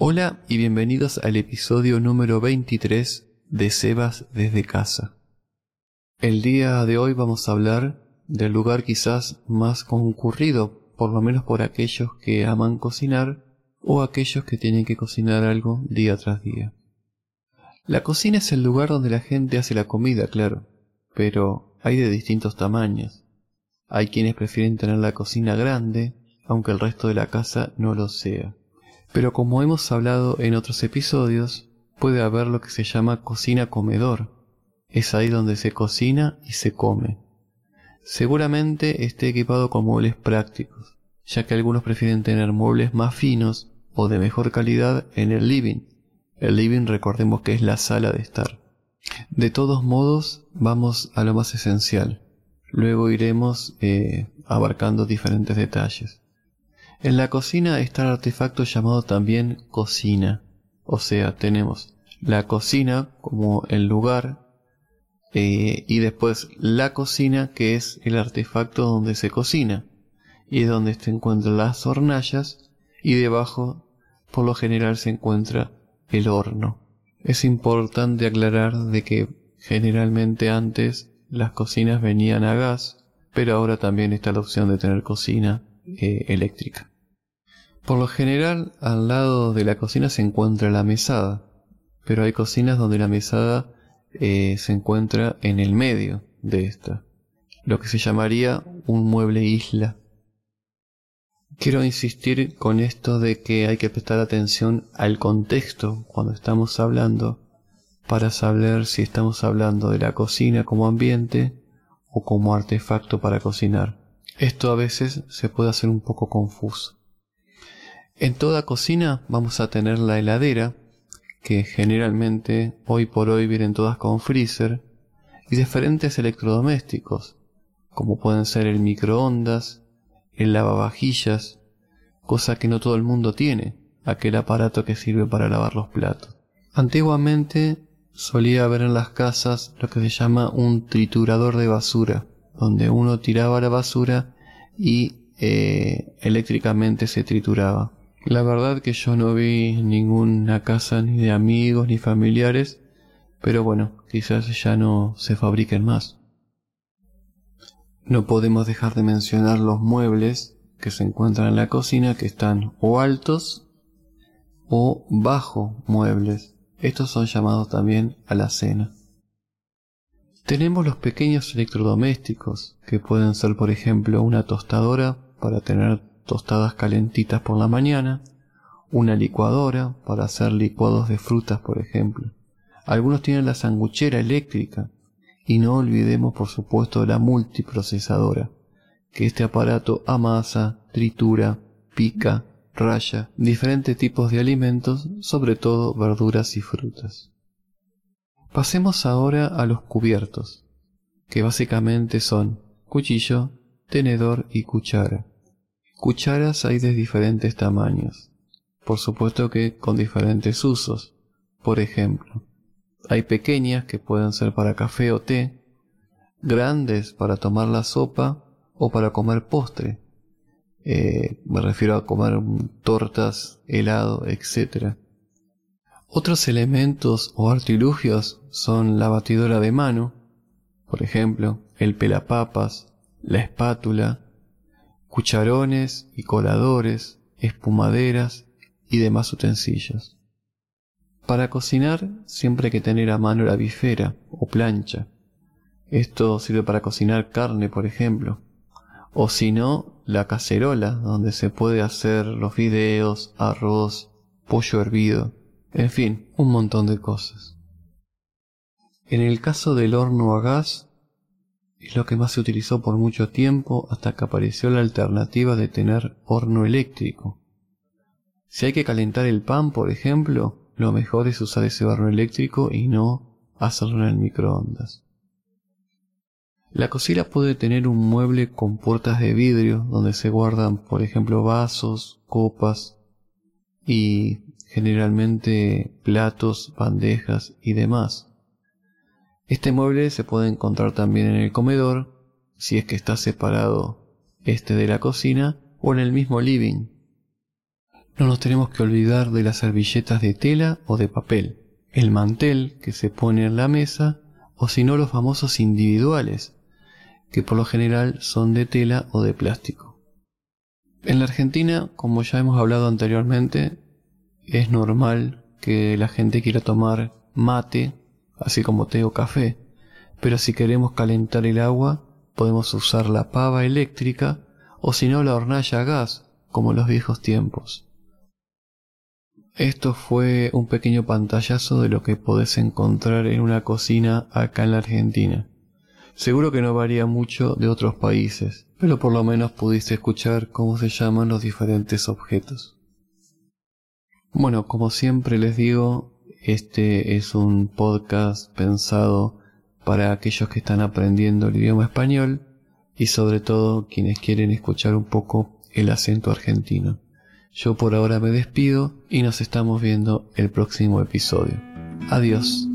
Hola y bienvenidos al episodio número 23 de Sebas desde casa. El día de hoy vamos a hablar del lugar quizás más concurrido, por lo menos por aquellos que aman cocinar o aquellos que tienen que cocinar algo día tras día. La cocina es el lugar donde la gente hace la comida, claro, pero hay de distintos tamaños. Hay quienes prefieren tener la cocina grande, aunque el resto de la casa no lo sea. Pero como hemos hablado en otros episodios, puede haber lo que se llama cocina comedor. Es ahí donde se cocina y se come. Seguramente esté equipado con muebles prácticos, ya que algunos prefieren tener muebles más finos o de mejor calidad en el living. El living recordemos que es la sala de estar. De todos modos, vamos a lo más esencial. Luego iremos eh, abarcando diferentes detalles. En la cocina está el artefacto llamado también cocina. O sea, tenemos la cocina como el lugar eh, y después la cocina que es el artefacto donde se cocina y es donde se encuentran las hornallas y debajo por lo general se encuentra el horno. Es importante aclarar de que generalmente antes las cocinas venían a gas, pero ahora también está la opción de tener cocina eh, eléctrica. Por lo general, al lado de la cocina se encuentra la mesada, pero hay cocinas donde la mesada eh, se encuentra en el medio de esta, lo que se llamaría un mueble isla. Quiero insistir con esto de que hay que prestar atención al contexto cuando estamos hablando para saber si estamos hablando de la cocina como ambiente o como artefacto para cocinar. Esto a veces se puede hacer un poco confuso. En toda cocina vamos a tener la heladera, que generalmente hoy por hoy vienen todas con freezer, y diferentes electrodomésticos, como pueden ser el microondas, el lavavajillas, cosa que no todo el mundo tiene, aquel aparato que sirve para lavar los platos. Antiguamente solía haber en las casas lo que se llama un triturador de basura, donde uno tiraba la basura y eh, eléctricamente se trituraba. La verdad que yo no vi ninguna casa ni de amigos ni familiares, pero bueno, quizás ya no se fabriquen más. No podemos dejar de mencionar los muebles que se encuentran en la cocina que están o altos o bajo muebles. Estos son llamados también a la cena. Tenemos los pequeños electrodomésticos, que pueden ser por ejemplo una tostadora para tener tostadas calentitas por la mañana, una licuadora para hacer licuados de frutas, por ejemplo. Algunos tienen la sanguchera eléctrica y no olvidemos, por supuesto, la multiprocesadora, que este aparato amasa, tritura, pica, raya diferentes tipos de alimentos, sobre todo verduras y frutas. Pasemos ahora a los cubiertos, que básicamente son cuchillo, tenedor y cuchara. Cucharas hay de diferentes tamaños, por supuesto que con diferentes usos. Por ejemplo, hay pequeñas que pueden ser para café o té, grandes para tomar la sopa o para comer postre. Eh, me refiero a comer tortas, helado, etc. Otros elementos o artilugios son la batidora de mano, por ejemplo, el pelapapas, la espátula, cucharones y coladores, espumaderas y demás utensilios. Para cocinar siempre hay que tener a mano la bifera o plancha. Esto sirve para cocinar carne, por ejemplo. O si no, la cacerola, donde se puede hacer los fideos, arroz, pollo hervido, en fin, un montón de cosas. En el caso del horno a gas, es lo que más se utilizó por mucho tiempo hasta que apareció la alternativa de tener horno eléctrico. Si hay que calentar el pan, por ejemplo, lo mejor es usar ese horno eléctrico y no hacerlo en el microondas. La cocina puede tener un mueble con puertas de vidrio donde se guardan, por ejemplo, vasos, copas y generalmente platos, bandejas y demás. Este mueble se puede encontrar también en el comedor, si es que está separado este de la cocina, o en el mismo living. No nos tenemos que olvidar de las servilletas de tela o de papel, el mantel que se pone en la mesa o si no los famosos individuales, que por lo general son de tela o de plástico. En la Argentina, como ya hemos hablado anteriormente, es normal que la gente quiera tomar mate, así como té o café, pero si queremos calentar el agua, podemos usar la pava eléctrica o si no la hornalla a gas, como en los viejos tiempos. Esto fue un pequeño pantallazo de lo que podés encontrar en una cocina acá en la Argentina. Seguro que no varía mucho de otros países, pero por lo menos pudiste escuchar cómo se llaman los diferentes objetos. Bueno, como siempre les digo, este es un podcast pensado para aquellos que están aprendiendo el idioma español y sobre todo quienes quieren escuchar un poco el acento argentino. Yo por ahora me despido y nos estamos viendo el próximo episodio. Adiós.